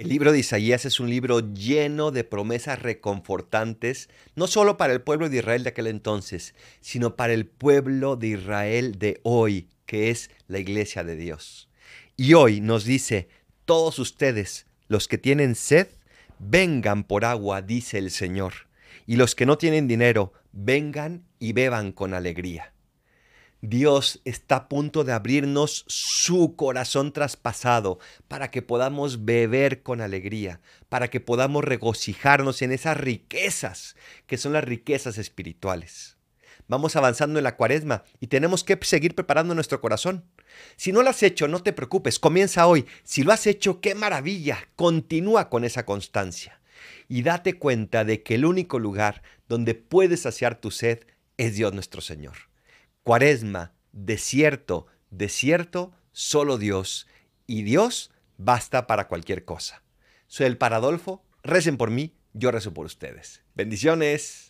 El libro de Isaías es un libro lleno de promesas reconfortantes, no solo para el pueblo de Israel de aquel entonces, sino para el pueblo de Israel de hoy, que es la iglesia de Dios. Y hoy nos dice, todos ustedes, los que tienen sed, vengan por agua, dice el Señor, y los que no tienen dinero, vengan y beban con alegría. Dios está a punto de abrirnos su corazón traspasado para que podamos beber con alegría, para que podamos regocijarnos en esas riquezas que son las riquezas espirituales. Vamos avanzando en la cuaresma y tenemos que seguir preparando nuestro corazón. Si no lo has hecho, no te preocupes, comienza hoy. Si lo has hecho, qué maravilla, continúa con esa constancia. Y date cuenta de que el único lugar donde puedes saciar tu sed es Dios nuestro Señor. Cuaresma, desierto, desierto, solo Dios. Y Dios basta para cualquier cosa. Soy el Paradolfo, recen por mí, yo rezo por ustedes. Bendiciones.